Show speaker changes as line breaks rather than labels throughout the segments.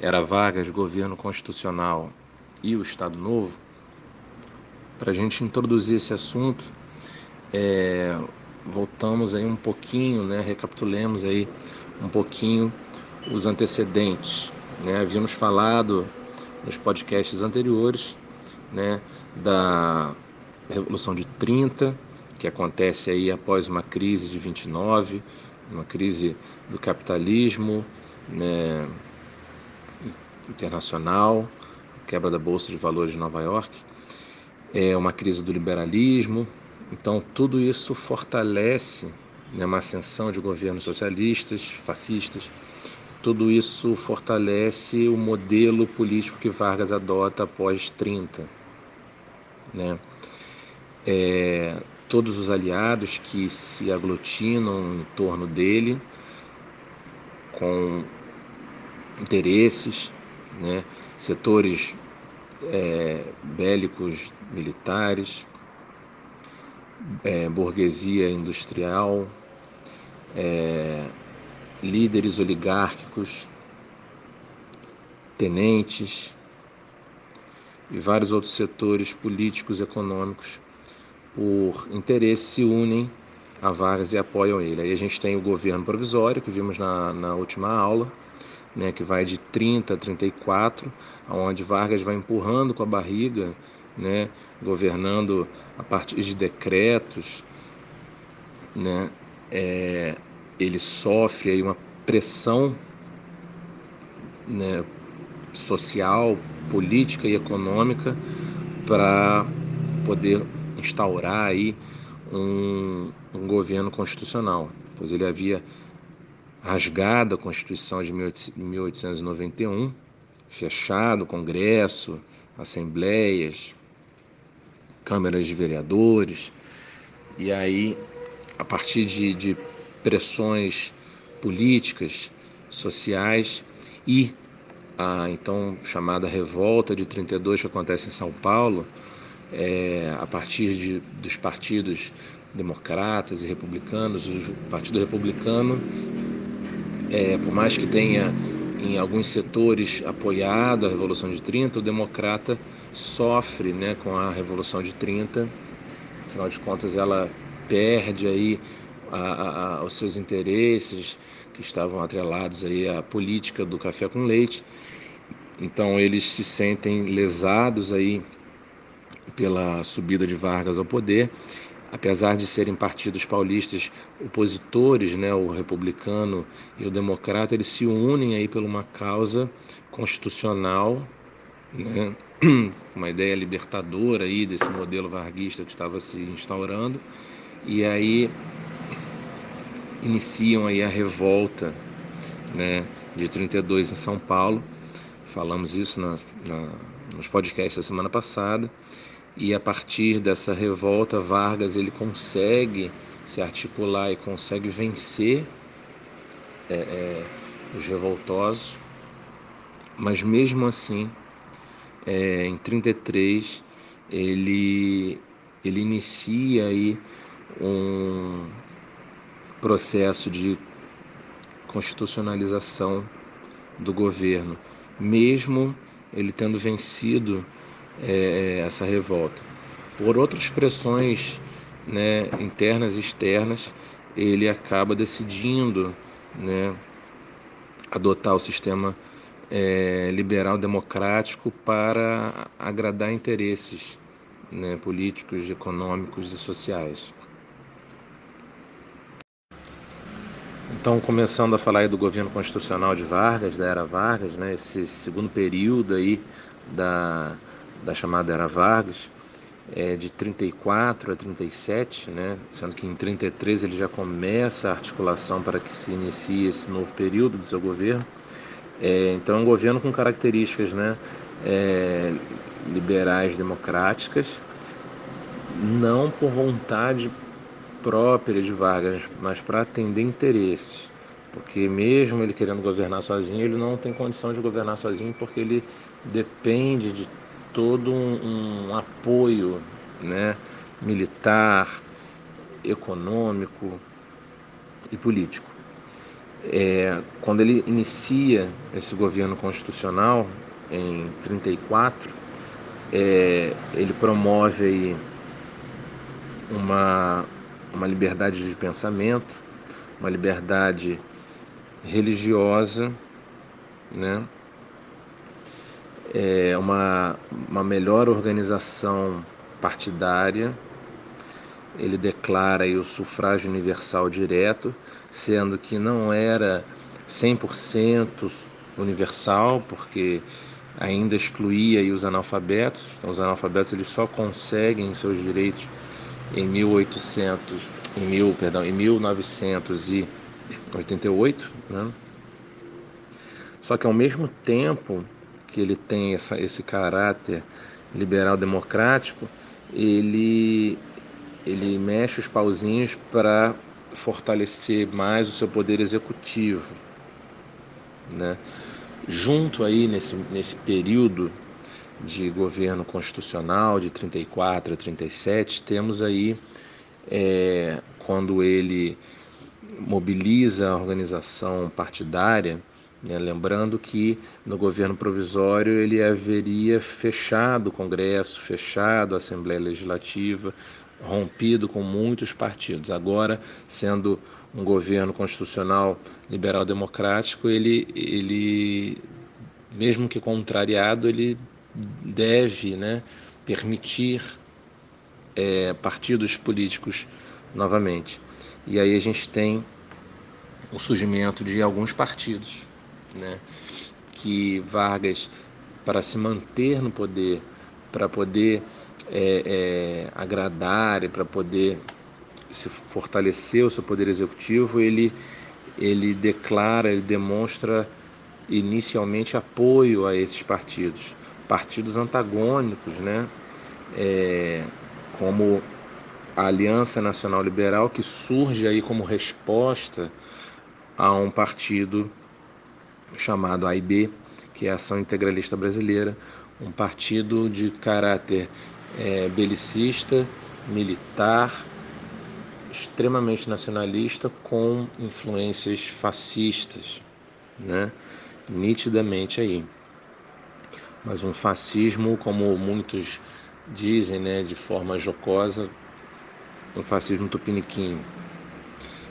era Vargas, governo constitucional e o Estado Novo, para a gente introduzir esse assunto, é, voltamos aí um pouquinho, né, recapitulemos aí um pouquinho os antecedentes. Né? Havíamos falado nos podcasts anteriores né, da Revolução de 30, que acontece aí após uma crise de 29, uma crise do capitalismo né, internacional, quebra da Bolsa de Valores de Nova York, é uma crise do liberalismo. Então, tudo isso fortalece né, uma ascensão de governos socialistas, fascistas. Tudo isso fortalece o modelo político que Vargas adota após 30. Né? É, todos os aliados que se aglutinam em torno dele com interesses, né? setores é, bélicos militares, é, burguesia industrial, é, líderes oligárquicos, tenentes e vários outros setores políticos e econômicos por interesse se unem a Vargas e apoiam ele. Aí a gente tem o governo provisório, que vimos na, na última aula, né, que vai de 30 a 34, onde Vargas vai empurrando com a barriga, né, governando a partir de decretos, né, é, ele sofre aí uma pressão né, social, política e econômica para poder instaurar aí um, um governo constitucional, pois ele havia rasgado a Constituição de 1891, fechado o Congresso, assembleias, câmaras de vereadores, e aí, a partir de, de pressões políticas, sociais e a então chamada revolta de 32 que acontece em São Paulo, é, a partir de, dos partidos democratas e republicanos, o Partido Republicano, é, por mais que tenha em alguns setores apoiado a Revolução de 30, o democrata sofre né, com a Revolução de 30, afinal de contas ela perde aí a, a, os seus interesses que estavam atrelados aí à política do café com leite. Então eles se sentem lesados aí pela subida de Vargas ao poder, apesar de serem partidos paulistas opositores, né, o republicano e o democrata, eles se unem aí por uma causa constitucional, né, uma ideia libertadora aí desse modelo varguista que estava se instaurando, e aí iniciam aí a revolta né, de 32 em São Paulo. Falamos isso na, na, nos podcasts da semana passada. E a partir dessa revolta, Vargas ele consegue se articular e consegue vencer é, é, os revoltosos. Mas mesmo assim, é, em 33, ele, ele inicia aí um, processo de constitucionalização do governo, mesmo ele tendo vencido é, essa revolta. Por outras pressões né, internas e externas, ele acaba decidindo né, adotar o sistema é, liberal democrático para agradar interesses né, políticos, econômicos e sociais. Então, começando a falar aí do governo constitucional de Vargas, da era Vargas, né, esse segundo período aí da, da chamada era Vargas, é de 34 a 37, né, sendo que em 33 ele já começa a articulação para que se inicie esse novo período do seu governo. É, então, é um governo com características né, é, liberais democráticas, não por vontade própria de Vargas, mas para atender interesses. Porque mesmo ele querendo governar sozinho, ele não tem condição de governar sozinho porque ele depende de todo um, um apoio né, militar, econômico e político. É, quando ele inicia esse governo constitucional em 34, é, ele promove aí uma, uma liberdade de pensamento, uma liberdade religiosa, né? É uma, uma melhor organização partidária. Ele declara aí o sufrágio universal direto, sendo que não era 100% universal, porque ainda excluía os analfabetos. Então, os analfabetos eles só conseguem seus direitos em 1800, em mil, perdão, em 1988, né? Só que ao mesmo tempo que ele tem essa, esse caráter liberal democrático, ele ele mexe os pauzinhos para fortalecer mais o seu poder executivo, né? Junto aí nesse, nesse período de governo constitucional de 34 a 37, temos aí é, quando ele mobiliza a organização partidária, lembrando que no governo provisório ele haveria fechado o Congresso, fechado a Assembleia Legislativa, rompido com muitos partidos. Agora, sendo um governo constitucional liberal democrático, ele, ele mesmo que contrariado, ele deve né, permitir é, partidos políticos novamente. E aí a gente tem o surgimento de alguns partidos, né, que Vargas, para se manter no poder, para poder é, é, agradar e para poder se fortalecer o seu poder executivo, ele, ele declara, ele demonstra inicialmente apoio a esses partidos partidos antagônicos, né? É, como a Aliança Nacional Liberal, que surge aí como resposta a um partido chamado AIB, que é a Ação Integralista Brasileira, um partido de caráter é, belicista, militar, extremamente nacionalista, com influências fascistas, né? nitidamente aí mas um fascismo, como muitos dizem, né, de forma jocosa, um fascismo tupiniquim.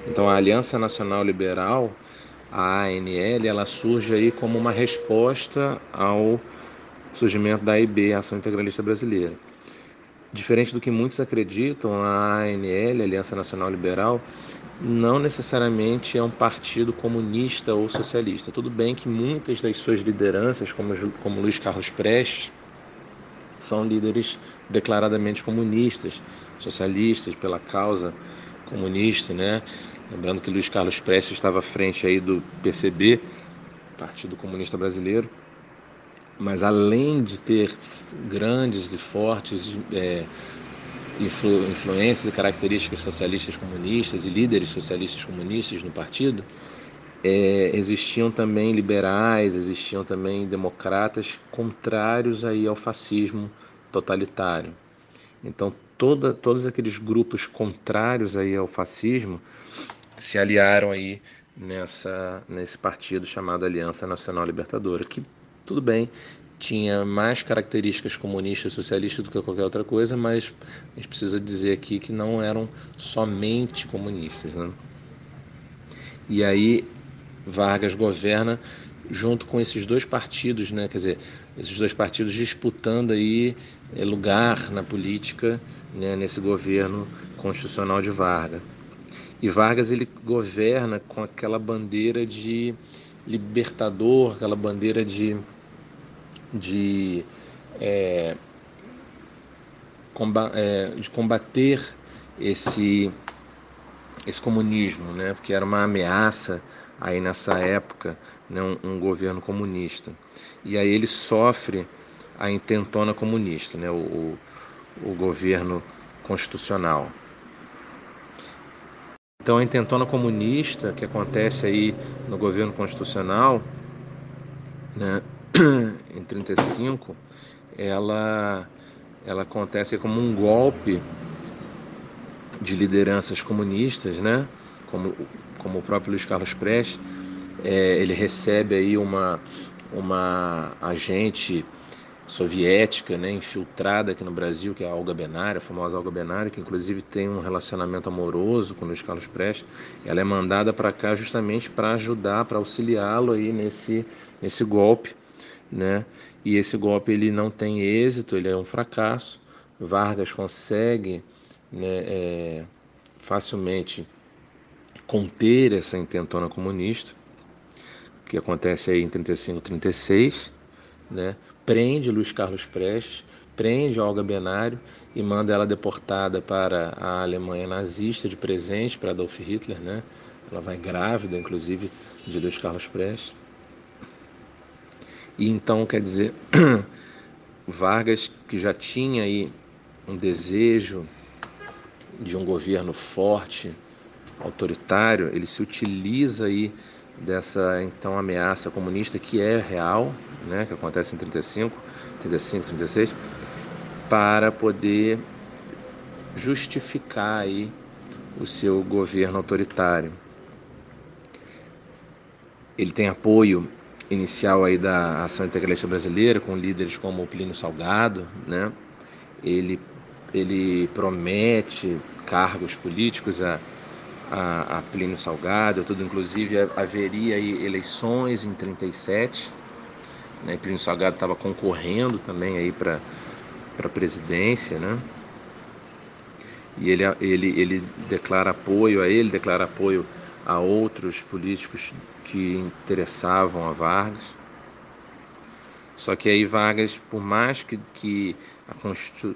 Então a Aliança Nacional Liberal, a ANL, ela surge aí como uma resposta ao surgimento da AIB, Ação Integralista Brasileira. Diferente do que muitos acreditam, a ANL, Aliança Nacional Liberal, não necessariamente é um partido comunista ou socialista. Tudo bem que muitas das suas lideranças, como, como Luiz Carlos Prestes, são líderes declaradamente comunistas, socialistas pela causa comunista, né? Lembrando que Luiz Carlos Prestes estava à frente aí do PCB, Partido Comunista Brasileiro, mas além de ter grandes e fortes é, influ, influências e características socialistas comunistas e líderes socialistas comunistas no partido, é, existiam também liberais, existiam também democratas contrários aí ao fascismo totalitário. Então, toda, todos aqueles grupos contrários aí ao fascismo se aliaram aí nessa, nesse partido chamado Aliança Nacional Libertadora, que tudo bem, tinha mais características comunistas socialistas do que qualquer outra coisa, mas a gente precisa dizer aqui que não eram somente comunistas. Né? E aí Vargas governa junto com esses dois partidos, né? quer dizer, esses dois partidos disputando aí eh, lugar na política né? nesse governo constitucional de Vargas. E Vargas ele governa com aquela bandeira de libertador, aquela bandeira de de, é, de combater esse, esse comunismo, né? porque era uma ameaça aí nessa época, né? um, um governo comunista. E aí ele sofre a intentona comunista, né? o, o, o governo constitucional. Então a intentona comunista que acontece aí no governo constitucional, né, em 35, ela, ela acontece como um golpe de lideranças comunistas, né? como, como o próprio Luiz Carlos Prestes, é, ele recebe aí uma, uma agente soviética, né, infiltrada aqui no Brasil, que é a Olga Benário, a famosa Olga Benário, que inclusive tem um relacionamento amoroso com Luiz Carlos Prestes. Ela é mandada para cá justamente para ajudar, para auxiliá-lo aí nesse, nesse golpe, né? E esse golpe ele não tem êxito, ele é um fracasso. Vargas consegue né, é, facilmente conter essa intentona comunista, que acontece aí em 35, 36, né? prende Luiz Carlos Prestes, prende Olga Benário e manda ela deportada para a Alemanha nazista de presente para Adolf Hitler, né? Ela vai grávida, inclusive, de Luiz Carlos Prestes. E então, quer dizer, Vargas, que já tinha aí um desejo de um governo forte, autoritário, ele se utiliza aí dessa então ameaça comunista que é real, né, que acontece em 35, 35, 36, para poder justificar aí o seu governo autoritário. Ele tem apoio inicial aí da ação integralista brasileira com líderes como o Plínio Salgado, né? Ele ele promete cargos políticos a a, a Plínio Salgado, tudo inclusive haveria eleições em 37, né? Plínio Salgado estava concorrendo também aí para para presidência, né? E ele, ele, ele declara apoio a ele, declara apoio a outros políticos que interessavam a Vargas. Só que aí Vargas, por mais que, que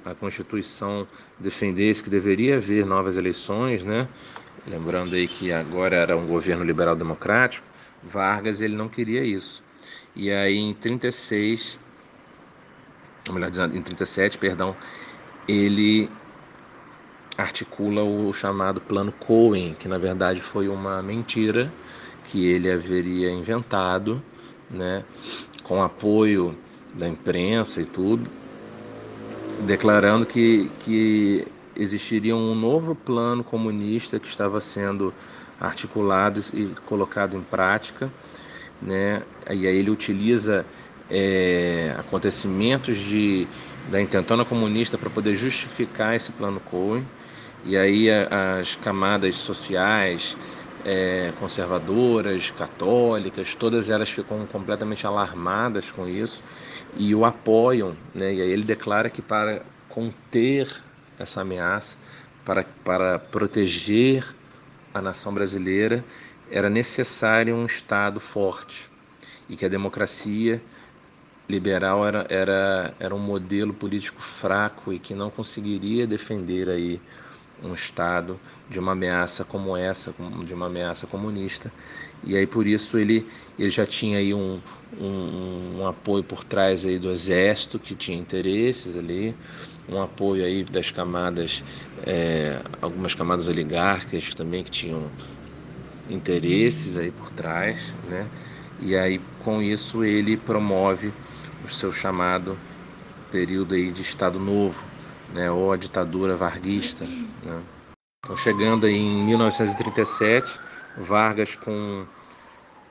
a, Constituição defendesse que deveria haver novas eleições, né? Lembrando aí que agora era um governo liberal democrático, Vargas ele não queria isso. E aí em 36, ou melhor dizendo, em 37, perdão, ele articula o chamado Plano Cohen, que na verdade foi uma mentira que ele haveria inventado, né, com apoio da imprensa e tudo, declarando que, que existiria um novo plano comunista que estava sendo articulado e colocado em prática, né? E aí ele utiliza é, acontecimentos de, da intentona comunista para poder justificar esse plano Cohen. E aí as camadas sociais, é, conservadoras, católicas, todas elas ficam completamente alarmadas com isso e o apoiam. Né? E aí ele declara que para conter essa ameaça, para, para proteger a nação brasileira, era necessário um Estado forte e que a democracia liberal era, era, era um modelo político fraco e que não conseguiria defender aí um Estado de uma ameaça como essa, de uma ameaça comunista. E aí por isso ele, ele já tinha aí um, um, um apoio por trás aí do exército que tinha interesses ali, um apoio aí das camadas, é, algumas camadas oligárquicas também que tinham interesses aí por trás, né? E aí com isso ele promove o seu chamado período aí de Estado Novo, né? Ou a ditadura varguista, né? Então chegando em 1937, Vargas com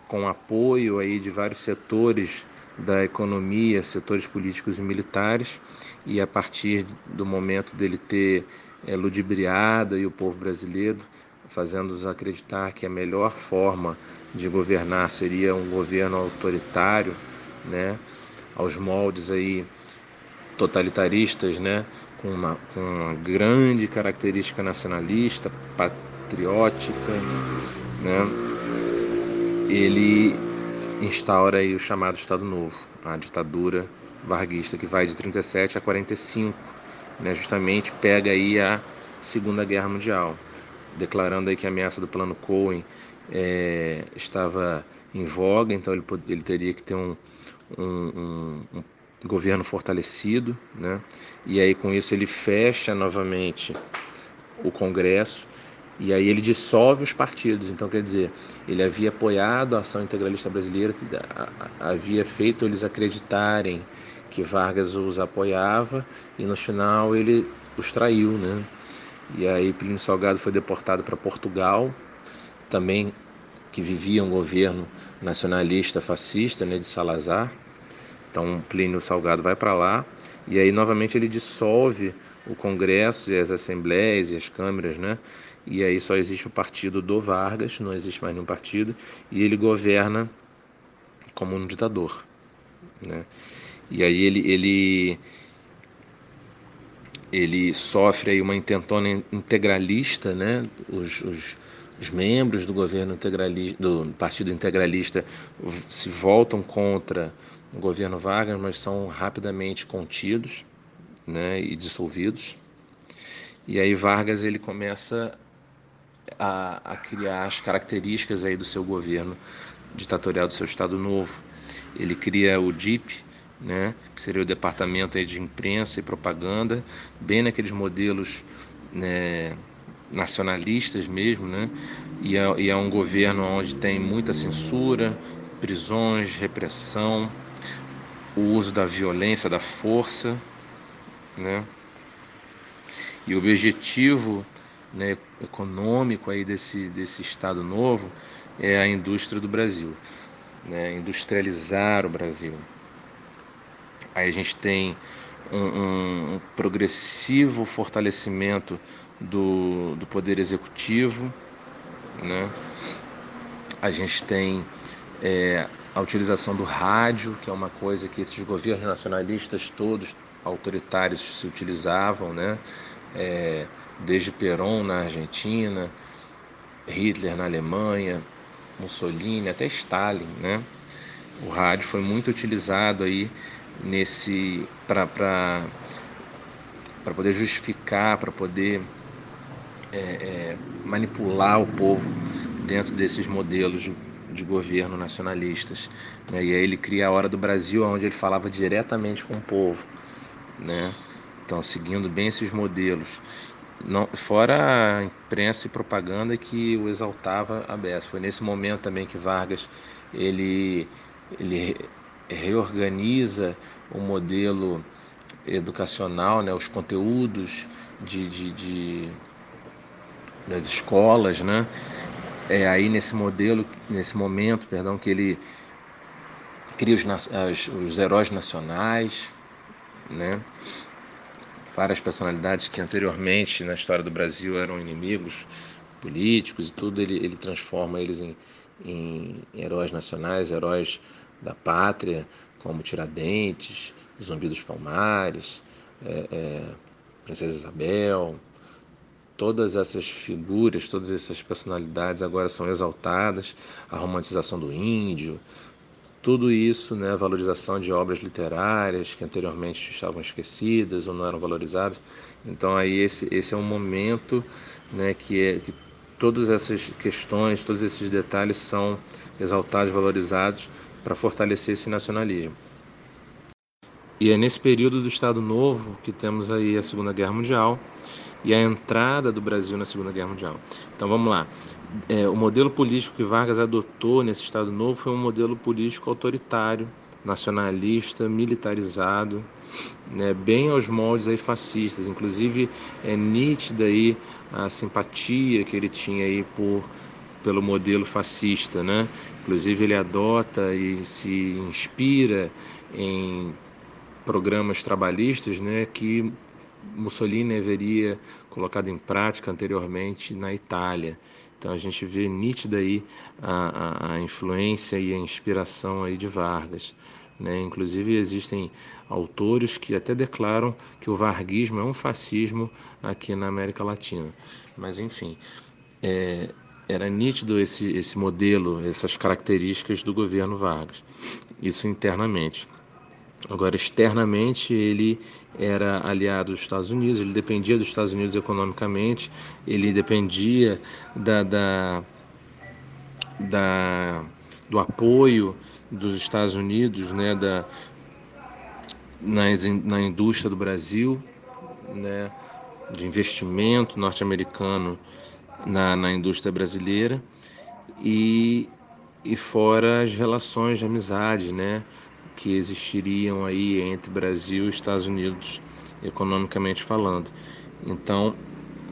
com apoio aí de vários setores da economia, setores políticos e militares, e a partir do momento dele ter é, ludibriado aí o povo brasileiro, fazendo-os acreditar que a melhor forma de governar seria um governo autoritário, né, aos moldes aí totalitaristas, né, com uma, com uma grande característica nacionalista, patriótica, né, ele instaura aí o chamado Estado Novo, a ditadura varguista que vai de 37 a 45, né, justamente pega aí a Segunda Guerra Mundial, declarando aí que a ameaça do Plano Cohen é, estava em voga, então ele, ele teria que ter um, um, um, um governo fortalecido, né? E aí com isso ele fecha novamente o Congresso e aí ele dissolve os partidos. Então, quer dizer, ele havia apoiado a ação integralista brasileira, havia feito eles acreditarem que Vargas os apoiava e no final ele os traiu, né? E aí Plínio Salgado foi deportado para Portugal, também que vivia um governo nacionalista fascista, né, de Salazar. Então Plínio Salgado vai para lá e aí novamente ele dissolve o Congresso e as assembleias e as câmeras, né? E aí só existe o partido do Vargas, não existe mais nenhum partido, e ele governa como um ditador, né? E aí ele ele ele sofre aí uma intentona integralista, né? Os, os, os membros do governo integralista, do partido integralista se voltam contra o governo Vargas, mas são rapidamente contidos, né? E dissolvidos. E aí Vargas ele começa a, a criar as características aí do seu governo ditatorial do seu Estado Novo. Ele cria o DIP, né, que seria o departamento aí de imprensa e propaganda, bem naqueles modelos né, nacionalistas mesmo, né, e é, e é um governo onde tem muita censura, prisões, repressão, o uso da violência, da força, né, e o objetivo né, econômico aí desse, desse Estado novo é a indústria do Brasil, né, industrializar o Brasil. Aí a gente tem um, um progressivo fortalecimento do, do poder executivo, né? a gente tem é, a utilização do rádio, que é uma coisa que esses governos nacionalistas todos autoritários se utilizavam, né? É, desde Perón na Argentina, Hitler na Alemanha, Mussolini, até Stalin, né? O rádio foi muito utilizado aí nesse para para poder justificar, para poder é, é, manipular o povo dentro desses modelos de, governo nacionalistas. Né? E aí ele cria a Hora do Brasil, onde ele falava diretamente com o povo. Né? Então, seguindo bem esses modelos. Não, fora a imprensa e propaganda que o exaltava a beça. Foi nesse momento também que Vargas ele, ele reorganiza o modelo educacional, né, os conteúdos de, de, de, das escolas, né? É aí nesse modelo, nesse momento, perdão, que ele cria os, as, os heróis nacionais, né? várias personalidades que anteriormente na história do Brasil eram inimigos políticos e tudo, ele, ele transforma eles em, em heróis nacionais, heróis da pátria, como Tiradentes, Zumbi dos Palmares, é, é, Princesa Isabel. Todas essas figuras, todas essas personalidades agora são exaltadas, a romantização do índio, tudo isso, né, valorização de obras literárias que anteriormente estavam esquecidas ou não eram valorizadas. Então aí esse, esse é um momento né, que, é, que todas essas questões, todos esses detalhes são exaltados, valorizados para fortalecer esse nacionalismo. E é nesse período do Estado Novo que temos aí a Segunda Guerra Mundial e a entrada do Brasil na Segunda Guerra Mundial. Então vamos lá. É, o modelo político que Vargas adotou nesse Estado Novo foi um modelo político autoritário, nacionalista, militarizado, né, bem aos moldes aí fascistas. Inclusive é nítida aí a simpatia que ele tinha aí por pelo modelo fascista, né? Inclusive ele adota e se inspira em programas trabalhistas, né, que Mussolini haveria colocado em prática anteriormente na Itália. Então a gente vê nítida aí a, a, a influência e a inspiração aí de Vargas. Né? Inclusive existem autores que até declaram que o varguismo é um fascismo aqui na América Latina. Mas enfim, é, era nítido esse, esse modelo, essas características do governo Vargas. Isso internamente. Agora, externamente, ele era aliado dos Estados Unidos, ele dependia dos Estados Unidos economicamente, ele dependia da, da, da do apoio dos Estados Unidos né, da, na, na indústria do Brasil, né, de investimento norte-americano na, na indústria brasileira e, e fora as relações de amizade, né? Que existiriam aí entre Brasil e Estados Unidos, economicamente falando. Então,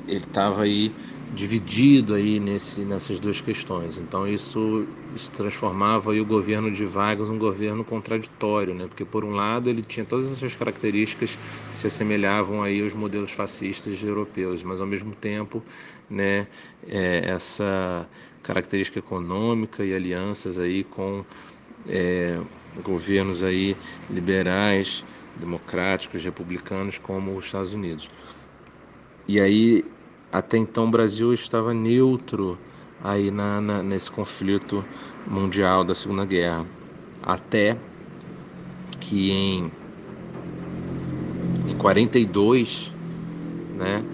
ele estava aí dividido aí nesse, nessas duas questões. Então isso, isso transformava o governo de Vargas um governo contraditório, né? porque por um lado ele tinha todas essas características que se assemelhavam aí aos modelos fascistas europeus, mas ao mesmo tempo né, é, essa característica econômica e alianças aí com é, governos aí liberais, democráticos, republicanos como os Estados Unidos. E aí até então o Brasil estava neutro aí na, na, nesse conflito mundial da Segunda Guerra, até que em, em 42, né,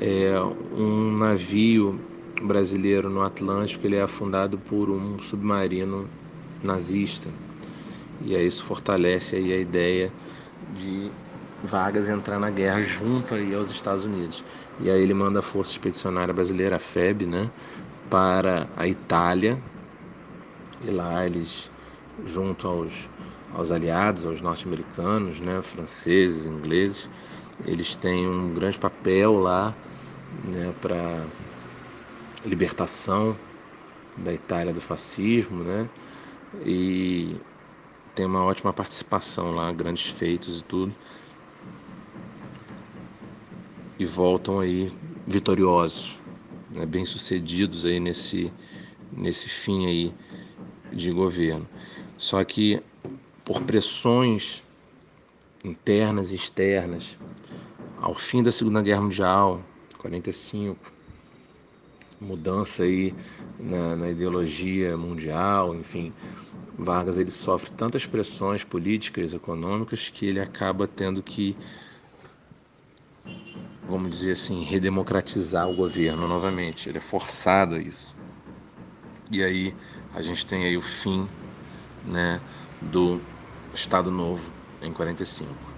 é, um navio brasileiro no Atlântico ele é afundado por um submarino nazista e aí isso fortalece aí a ideia de Vargas entrar na guerra junto aí aos Estados Unidos. E aí ele manda a Força Expedicionária Brasileira, a FEB, né, para a Itália. E lá eles, junto aos, aos aliados, aos norte-americanos, né, franceses, ingleses, eles têm um grande papel lá né, para libertação da Itália do fascismo, né? E tem uma ótima participação lá, grandes feitos e tudo e voltam aí vitoriosos, né, bem sucedidos aí nesse nesse fim aí de governo. Só que por pressões internas e externas, ao fim da Segunda Guerra Mundial, 45, mudança aí na, na ideologia mundial, enfim, Vargas ele sofre tantas pressões políticas, econômicas que ele acaba tendo que vamos dizer assim, redemocratizar o governo novamente. Ele é forçado a isso. E aí a gente tem aí o fim né, do Estado Novo em 45.